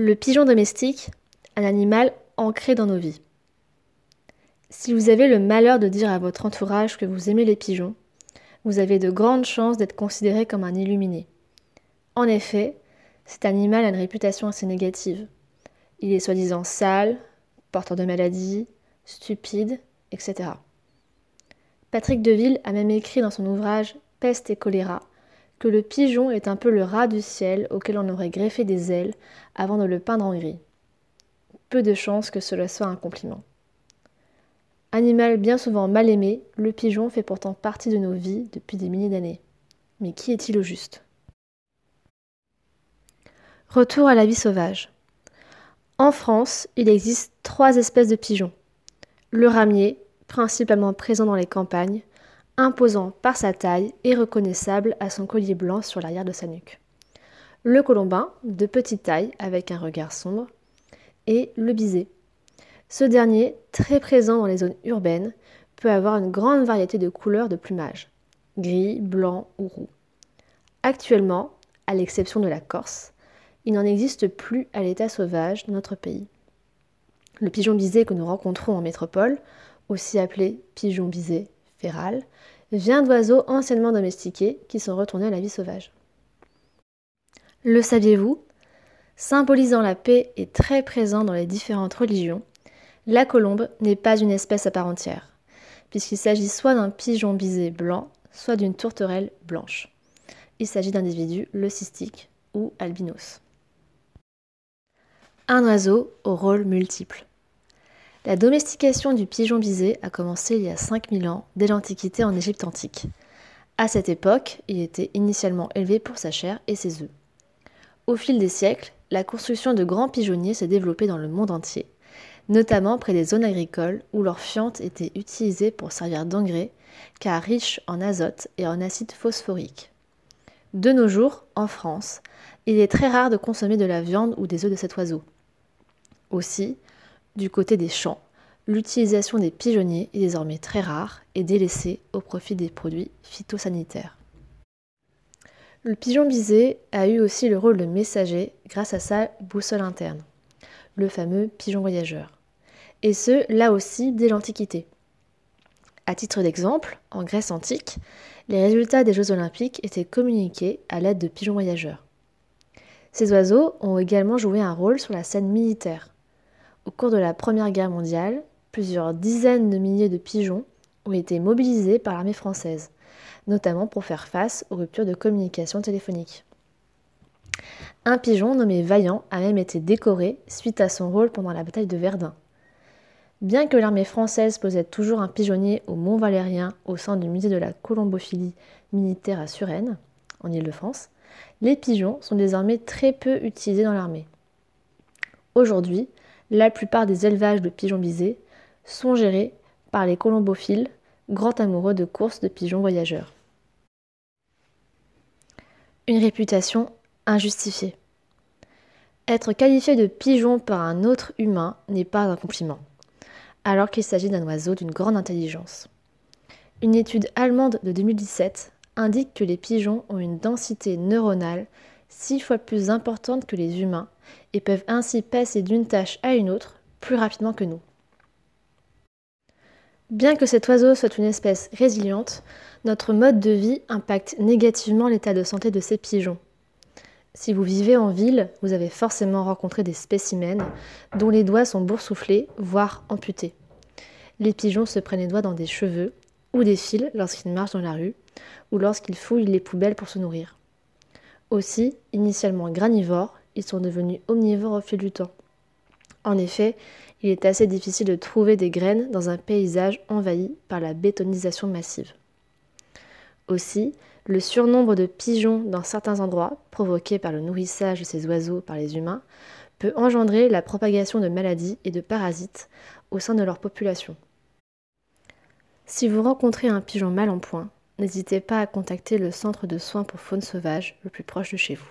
Le pigeon domestique, un animal ancré dans nos vies. Si vous avez le malheur de dire à votre entourage que vous aimez les pigeons, vous avez de grandes chances d'être considéré comme un illuminé. En effet, cet animal a une réputation assez négative. Il est soi-disant sale, porteur de maladies, stupide, etc. Patrick Deville a même écrit dans son ouvrage Peste et choléra que le pigeon est un peu le rat du ciel auquel on aurait greffé des ailes avant de le peindre en gris. Peu de chances que cela soit un compliment. Animal bien souvent mal aimé, le pigeon fait pourtant partie de nos vies depuis des milliers d'années. Mais qui est-il au juste? Retour à la vie sauvage. En France, il existe trois espèces de pigeons. Le ramier, principalement présent dans les campagnes, imposant par sa taille et reconnaissable à son collier blanc sur l'arrière de sa nuque. Le colombin, de petite taille avec un regard sombre, et le bisé. Ce dernier, très présent dans les zones urbaines, peut avoir une grande variété de couleurs de plumage, gris, blanc ou roux. Actuellement, à l'exception de la Corse, il n'en existe plus à l'état sauvage dans notre pays. Le pigeon bisé que nous rencontrons en métropole, aussi appelé pigeon bisé vient d'oiseaux anciennement domestiqués qui sont retournés à la vie sauvage. Le saviez-vous? Symbolisant la paix et très présent dans les différentes religions, la colombe n'est pas une espèce à part entière, puisqu'il s'agit soit d'un pigeon bisé blanc, soit d'une tourterelle blanche. Il s'agit d'individus leucistiques ou albinos. Un oiseau au rôle multiple. La domestication du pigeon bisé a commencé il y a 5000 ans, dès l'Antiquité en Égypte antique. À cette époque, il était initialement élevé pour sa chair et ses œufs. Au fil des siècles, la construction de grands pigeonniers s'est développée dans le monde entier, notamment près des zones agricoles où leur fiente était utilisée pour servir d'engrais, car riche en azote et en acide phosphorique. De nos jours, en France, il est très rare de consommer de la viande ou des œufs de cet oiseau. Aussi, du côté des champs, l'utilisation des pigeonniers est désormais très rare et délaissée au profit des produits phytosanitaires. Le pigeon bisé a eu aussi le rôle de messager grâce à sa boussole interne, le fameux pigeon voyageur. Et ce, là aussi, dès l'Antiquité. À titre d'exemple, en Grèce antique, les résultats des Jeux olympiques étaient communiqués à l'aide de pigeons voyageurs. Ces oiseaux ont également joué un rôle sur la scène militaire. Au cours de la Première Guerre mondiale, plusieurs dizaines de milliers de pigeons ont été mobilisés par l'armée française, notamment pour faire face aux ruptures de communication téléphonique. Un pigeon nommé Vaillant a même été décoré suite à son rôle pendant la bataille de Verdun. Bien que l'armée française possède toujours un pigeonnier au Mont Valérien au sein du musée de la colombophilie militaire à Suresnes, en Île-de-France, les pigeons sont désormais très peu utilisés dans l'armée. Aujourd'hui, la plupart des élevages de pigeons bisés sont gérés par les colombophiles, grands amoureux de courses de pigeons voyageurs. Une réputation injustifiée. Être qualifié de pigeon par un autre humain n'est pas un compliment, alors qu'il s'agit d'un oiseau d'une grande intelligence. Une étude allemande de 2017 indique que les pigeons ont une densité neuronale six fois plus importante que les humains et peuvent ainsi passer d'une tâche à une autre plus rapidement que nous. Bien que cet oiseau soit une espèce résiliente, notre mode de vie impacte négativement l'état de santé de ces pigeons. Si vous vivez en ville, vous avez forcément rencontré des spécimens dont les doigts sont boursouflés, voire amputés. Les pigeons se prennent les doigts dans des cheveux ou des fils lorsqu'ils marchent dans la rue ou lorsqu'ils fouillent les poubelles pour se nourrir. Aussi, initialement granivores, ils sont devenus omnivores au fil du temps. En effet, il est assez difficile de trouver des graines dans un paysage envahi par la bétonisation massive. Aussi, le surnombre de pigeons dans certains endroits, provoqué par le nourrissage de ces oiseaux par les humains, peut engendrer la propagation de maladies et de parasites au sein de leur population. Si vous rencontrez un pigeon mal en point, n'hésitez pas à contacter le centre de soins pour faune sauvage le plus proche de chez vous.